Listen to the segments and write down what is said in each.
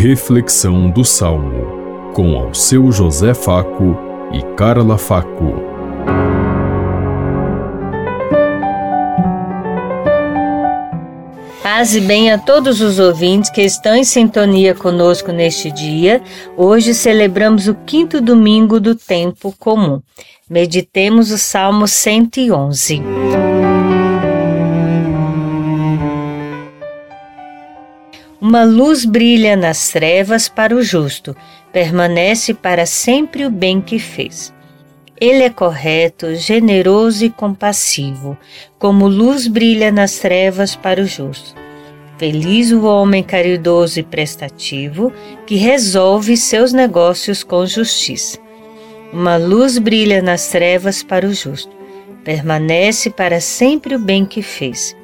Reflexão do Salmo, com ao seu José Faco e Carla Faco. Paz e bem a todos os ouvintes que estão em sintonia conosco neste dia. Hoje celebramos o quinto domingo do tempo comum. Meditemos o Salmo 111. Uma luz brilha nas trevas para o justo, permanece para sempre o bem que fez. Ele é correto, generoso e compassivo, como luz brilha nas trevas para o justo. Feliz o homem caridoso e prestativo que resolve seus negócios com justiça. Uma luz brilha nas trevas para o justo, permanece para sempre o bem que fez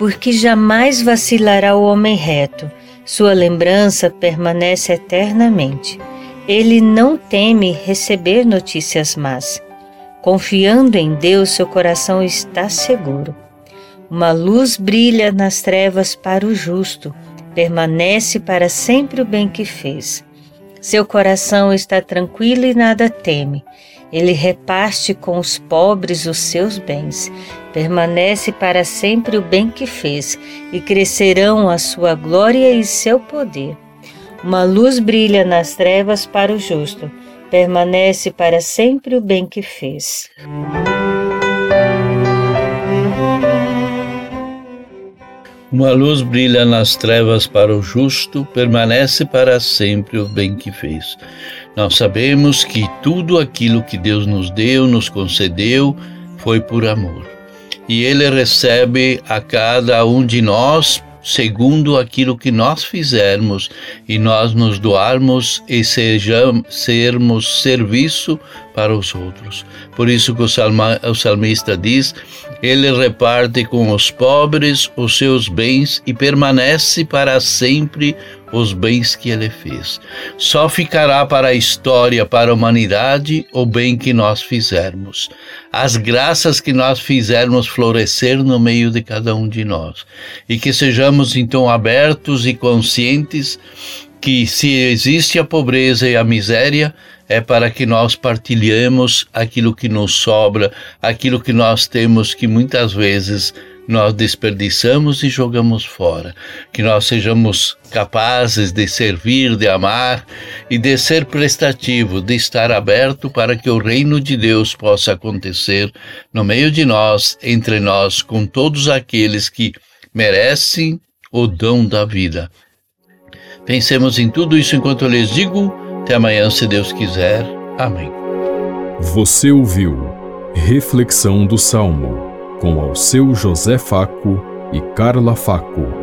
porque jamais vacilará o homem reto, sua lembrança permanece eternamente. Ele não teme receber notícias más. Confiando em Deus, seu coração está seguro. Uma luz brilha nas trevas para o justo, permanece para sempre o bem que fez. Seu coração está tranquilo e nada teme. Ele reparte com os pobres os seus bens. Permanece para sempre o bem que fez, e crescerão a sua glória e seu poder. Uma luz brilha nas trevas para o justo. Permanece para sempre o bem que fez. Uma luz brilha nas trevas para o justo, permanece para sempre o bem que fez. Nós sabemos que tudo aquilo que Deus nos deu, nos concedeu, foi por amor. E Ele recebe a cada um de nós segundo aquilo que nós fizermos e nós nos doarmos e sejamos, sermos serviço para os outros. Por isso que o, salma, o salmista diz: Ele reparte com os pobres os seus bens e permanece para sempre os bens que ele fez. Só ficará para a história, para a humanidade, o bem que nós fizermos. As graças que nós fizermos florescer no meio de cada um de nós. E que sejamos então abertos e conscientes que se existe a pobreza e a miséria, é para que nós partilhemos aquilo que nos sobra, aquilo que nós temos que muitas vezes nós desperdiçamos e jogamos fora. Que nós sejamos capazes de servir, de amar e de ser prestativo, de estar aberto para que o reino de Deus possa acontecer no meio de nós, entre nós, com todos aqueles que merecem o dom da vida. Pensemos em tudo isso enquanto eu lhes digo. Até amanhã, se Deus quiser. Amém. Você ouviu Reflexão do Salmo com ao seu José Faco e Carla Faco.